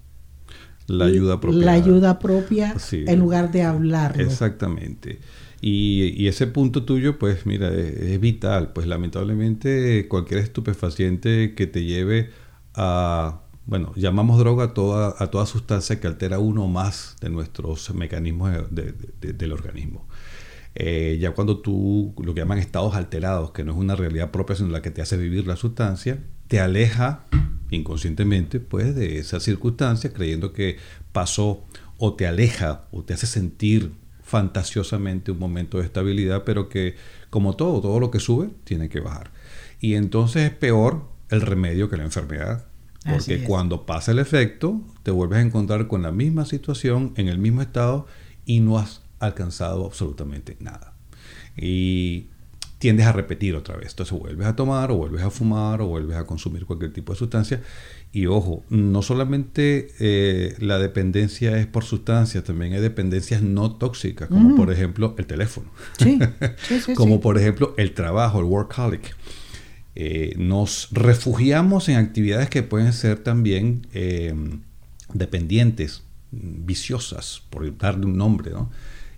la ayuda propia. La ayuda propia sí. en lugar de hablarlo. Exactamente. Y, y, ese punto tuyo, pues mira, es, es, vital. Pues lamentablemente cualquier estupefaciente que te lleve a, bueno, llamamos droga a toda, a toda sustancia que altera uno más de nuestros mecanismos de, de, de, del organismo. Eh, ya cuando tú, lo que llaman estados alterados, que no es una realidad propia, sino la que te hace vivir la sustancia, te aleja inconscientemente pues de esa circunstancia creyendo que pasó o te aleja o te hace sentir fantasiosamente un momento de estabilidad pero que como todo todo lo que sube tiene que bajar. Y entonces es peor el remedio que la enfermedad porque cuando pasa el efecto te vuelves a encontrar con la misma situación en el mismo estado y no has alcanzado absolutamente nada. Y tiendes a repetir otra vez. Entonces vuelves a tomar o vuelves a fumar o vuelves a consumir cualquier tipo de sustancia. Y ojo, no solamente eh, la dependencia es por sustancias, también hay dependencias no tóxicas, como mm. por ejemplo el teléfono, sí. Sí, sí, como por ejemplo el trabajo, el workaholic. Eh, nos refugiamos en actividades que pueden ser también eh, dependientes, viciosas, por darle un nombre, ¿no?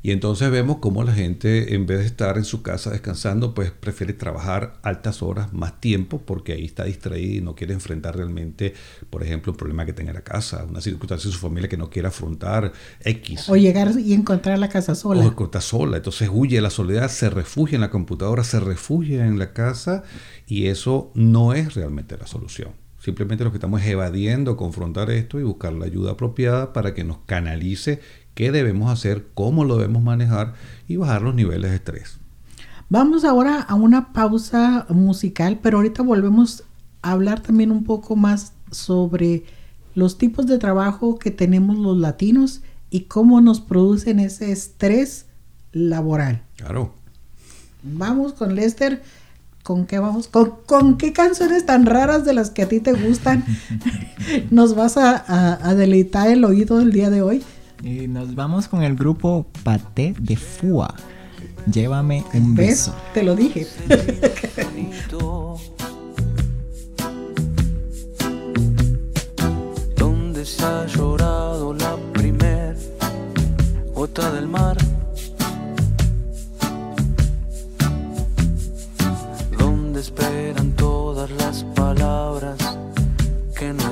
Y entonces vemos cómo la gente, en vez de estar en su casa descansando, pues prefiere trabajar altas horas, más tiempo, porque ahí está distraído y no quiere enfrentar realmente, por ejemplo, un problema que tenga en la casa, una circunstancia de su familia que no quiera afrontar, X. O llegar y encontrar la casa sola. O encontrar sola. Entonces huye de la soledad, se refugia en la computadora, se refugia en la casa y eso no es realmente la solución. Simplemente lo que estamos es evadiendo confrontar esto y buscar la ayuda apropiada para que nos canalice qué debemos hacer, cómo lo debemos manejar y bajar los niveles de estrés. Vamos ahora a una pausa musical, pero ahorita volvemos a hablar también un poco más sobre los tipos de trabajo que tenemos los latinos y cómo nos producen ese estrés laboral. Claro. Vamos con Lester. ¿Con qué vamos? ¿Con, con qué canciones tan raras de las que a ti te gustan nos vas a, a, a deleitar el oído el día de hoy? Y nos vamos con el grupo Paté de Fua. Llévame un ¿Ves? beso. Te lo dije. Donde se ha llorado la primer gota del mar. Donde esperan todas las palabras que no he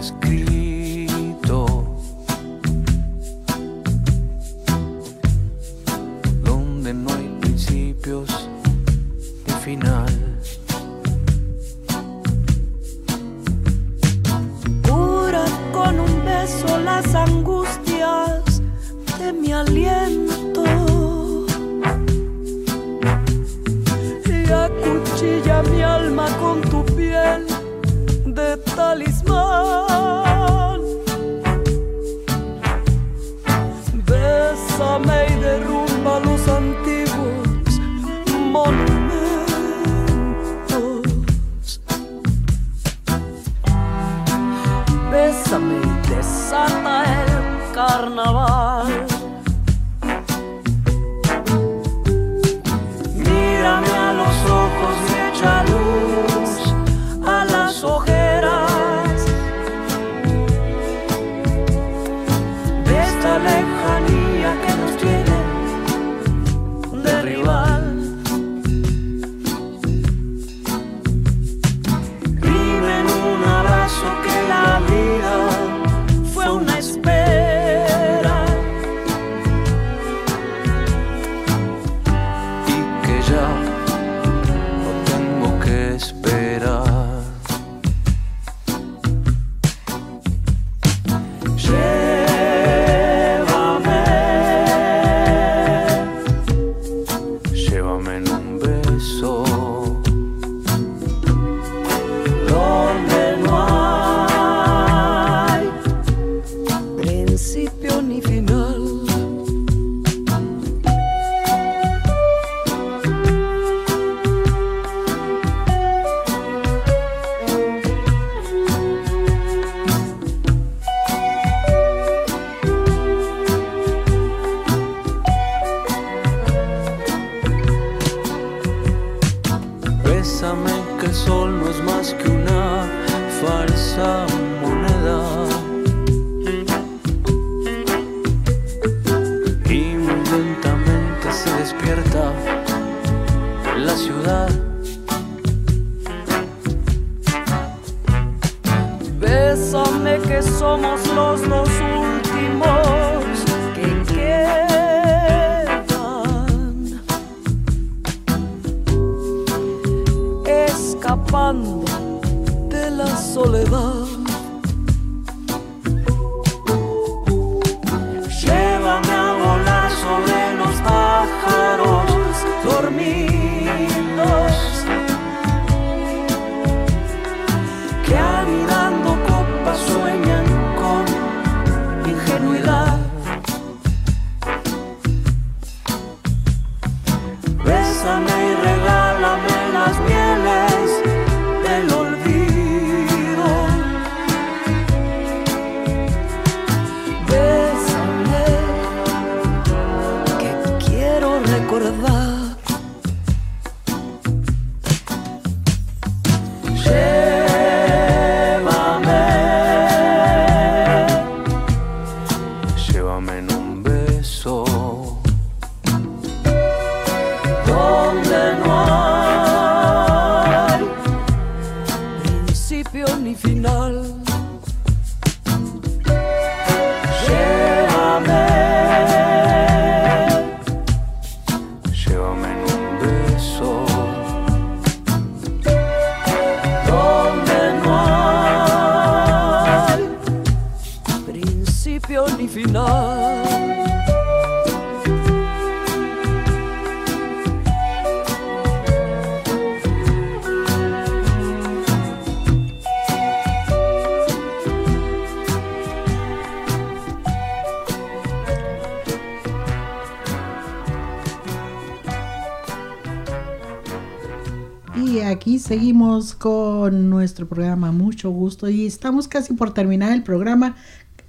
nuestro programa, mucho gusto. Y estamos casi por terminar el programa.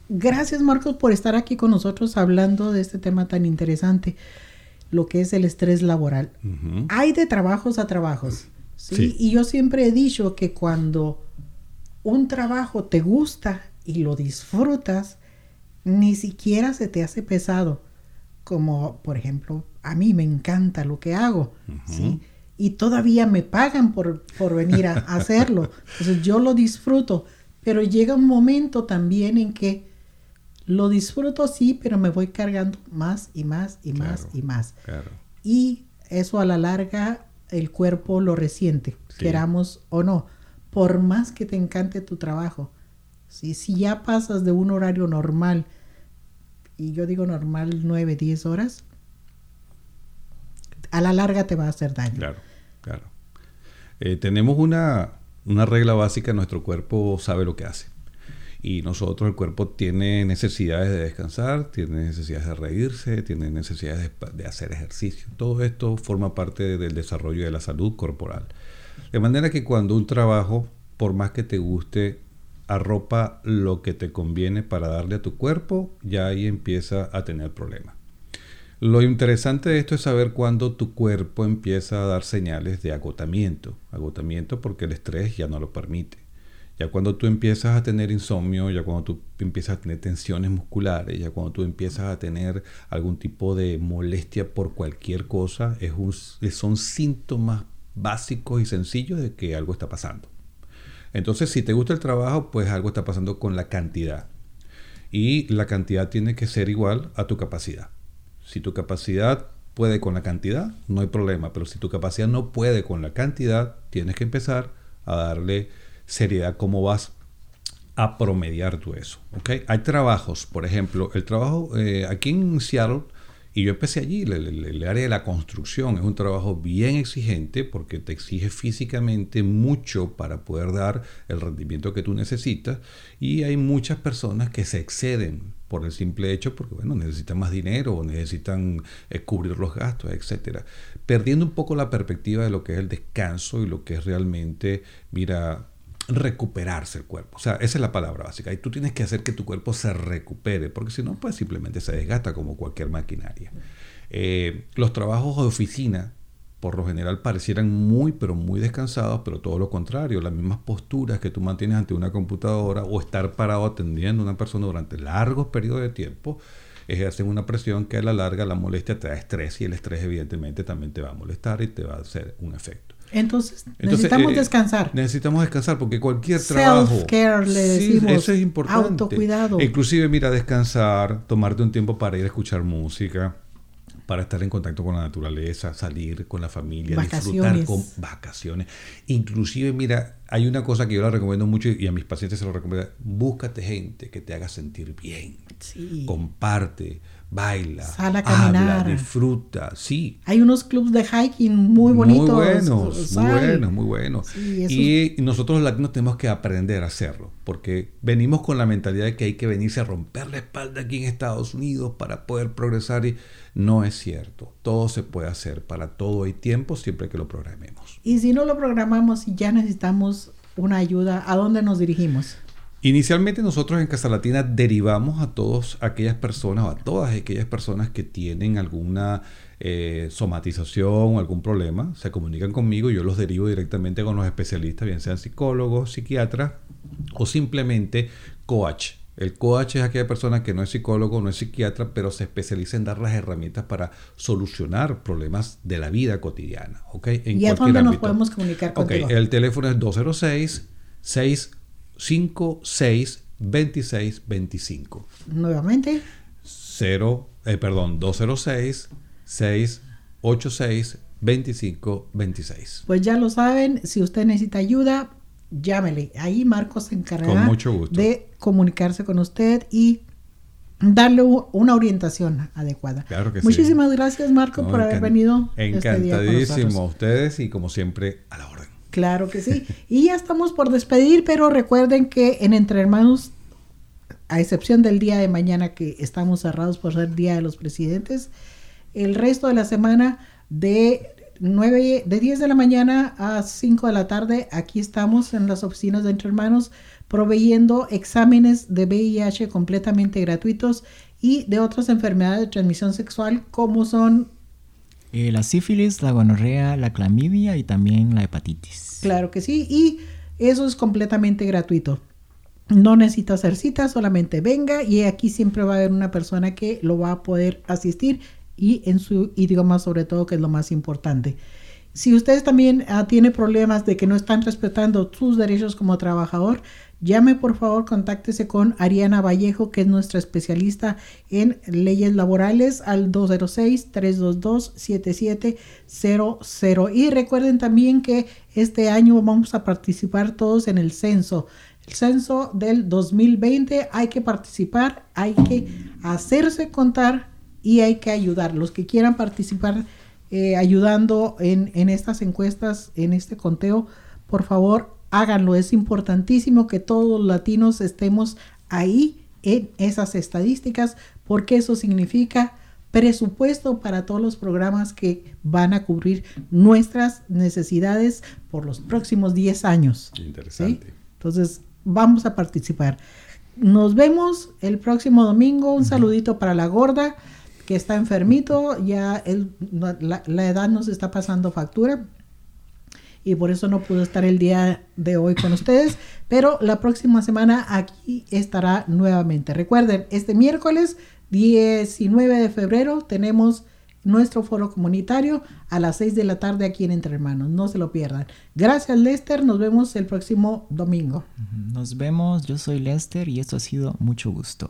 Gracias Marcos por estar aquí con nosotros hablando de este tema tan interesante, lo que es el estrés laboral. Hay de trabajos a trabajos. ¿sí? Sí. Y yo siempre he dicho que cuando un trabajo te gusta y lo disfrutas, ni siquiera se te hace pesado. Como por ejemplo, a mí me encanta lo que hago. ¿sí? Y todavía me pagan por, por venir a, a hacerlo. Entonces yo lo disfruto. Pero llega un momento también en que lo disfruto sí, pero me voy cargando más y más y más y más. Claro. Y eso a la larga el cuerpo lo resiente, Sí. queramos o no, por más que te encante tu trabajo. Si, si ya pasas de un horario normal, y yo digo normal 9, 10 horas, a la larga te va a hacer daño. Claro, claro. Eh, tenemos una, una regla básica, nuestro cuerpo sabe lo que hace. Y nosotros, el cuerpo tiene necesidades de descansar, tiene necesidades de reírse, tiene necesidades de, de hacer ejercicio. Todo esto forma parte del desarrollo de la salud corporal. De manera que cuando un trabajo, por más que te guste, arropa lo que te conviene para darle a tu cuerpo, ya ahí empieza a tener problemas. Lo interesante de esto es saber cuándo tu cuerpo empieza a dar señales de agotamiento. Agotamiento porque el estrés ya no lo permite. Ya cuando tú empiezas a tener insomnio, ya cuando tú empiezas a tener tensiones musculares, ya cuando tú empiezas a tener algún tipo de molestia por cualquier cosa, es un- son síntomas básicos y sencillos de que algo está pasando. Entonces, si te gusta el trabajo, pues algo está pasando con la cantidad. Y la cantidad tiene que ser igual a tu capacidad. Si tu capacidad puede con la cantidad, no hay problema. Pero si tu capacidad no puede con la cantidad, tienes que empezar a darle seriedad cómo vas a promediar tú eso. Hay trabajos, por ejemplo, el trabajo eh, aquí en Seattle, y yo empecé allí, el área de la construcción es un trabajo bien exigente porque te exige físicamente mucho para poder dar el rendimiento que tú necesitas y hay muchas personas que se exceden por el simple hecho porque bueno, necesitan más dinero o necesitan eh, cubrir los gastos, etcétera, perdiendo un poco la perspectiva de lo que es el descanso y lo que es realmente, mira, recuperarse el cuerpo. O sea, esa es la palabra básica. Y tú tienes que hacer que tu cuerpo se recupere, porque si no, pues simplemente se desgasta como cualquier maquinaria. Eh, los trabajos de oficina, por lo general, parecieran muy, pero muy descansados, pero todo lo contrario. Las mismas posturas que tú mantienes ante una computadora o estar parado atendiendo a una persona durante largos periodos de tiempo, ejercen una presión que a la larga la molestia te da estrés y el estrés evidentemente también te va a molestar y te va a hacer un efecto. Entonces, Entonces, necesitamos eh, descansar. Necesitamos descansar porque cualquier trabajo. Self-care, le Sí, eso es importante. Autocuidado. Inclusive, mira, descansar, tomarte un tiempo para ir a escuchar música, para estar en contacto con la naturaleza, salir con la familia, disfrutar con vacaciones. Inclusive, mira, hay una cosa que yo la recomiendo mucho y a mis pacientes se lo recomiendo. Búscate gente que te haga sentir bien. Sí. Comparte, baila, Sal a caminar. habla, disfruta, sí. Hay unos clubs de hiking muy bonitos. Muy buenos, muy buenos, muy buenos. Sí, y nosotros los latinos tenemos que aprender a hacerlo, porque venimos con la mentalidad de que hay que venirse a romper la espalda aquí en Estados Unidos para poder progresar y no es cierto. Todo se puede hacer, para todo hay tiempo siempre que lo programemos. Y si no lo programamos y ya necesitamos una ayuda, ¿a dónde nos dirigimos? Inicialmente nosotros en Casa Latina derivamos a todas aquellas personas o a todas aquellas personas que tienen alguna eh, somatización o algún problema, se comunican conmigo y yo los derivo directamente con los especialistas, bien sean psicólogos, psiquiatras o simplemente coach. El coach es aquella persona que no es psicólogo, no es psiquiatra, pero se especializa en dar las herramientas para solucionar problemas de la vida cotidiana. ¿ok? En ¿Y a dónde nos podemos comunicar contigo? el teléfono es 206 656 2625. Nuevamente, 0, eh, perdón, 206 686 2526. pues ya lo saben, si usted necesita ayuda, llámele. Ahí Marcos se encargará Con mucho gusto. de comunicarse con usted y darle una orientación adecuada. Claro que sí. Muchísimas gracias, Marco, No, por haber venido este día con Encantadísimo a ustedes y como siempre a la orden. Claro que sí. Y ya estamos por despedir, pero recuerden que en Entre Hermanos, a excepción del día de mañana que estamos cerrados por ser Día de los Presidentes, el resto de la semana de 9, de 10 de la mañana a 5 de la tarde, aquí estamos en las oficinas de Entre Hermanos proveyendo exámenes de VIH completamente gratuitos y de otras enfermedades de transmisión sexual como son Eh, la sífilis, la gonorrea, la clamidia y también la hepatitis. Claro que sí, y eso es completamente gratuito. No necesita hacer cita, solamente venga y aquí siempre va a haber una persona que lo va a poder asistir y en su idioma sobre todo, que es lo más importante. Si ustedes también ah, tiene problemas de que no están respetando sus derechos como trabajador, llame por favor, contáctese con Ariana Vallejo, que es nuestra especialista en leyes laborales, al 206-322-7700. Y recuerden también que este año vamos a participar todos en el censo. El censo del 2020 hay que participar, hay que hacerse contar y hay que ayudar. Los que quieran participar eh, ayudando en, en estas encuestas, en este conteo, por favor háganlo. Es importantísimo que todos los latinos estemos ahí en esas estadísticas porque eso significa presupuesto para todos los programas que van a cubrir nuestras necesidades por los próximos 10 años. ¿sí? Interesante. Entonces, vamos a participar. Nos vemos el próximo domingo. Un saludito para la gorda que está enfermito. Ya la, la edad nos está pasando factura y por eso no pudo estar el día de hoy con ustedes. Pero la próxima semana aquí estará nuevamente. Recuerden, este miércoles 19 de febrero tenemos nuestro foro comunitario a las 6 de la tarde aquí en Entre Hermanos. No se lo pierdan. Gracias Lester. Nos vemos el próximo domingo. Nos vemos, yo soy Lester y esto ha sido mucho gusto.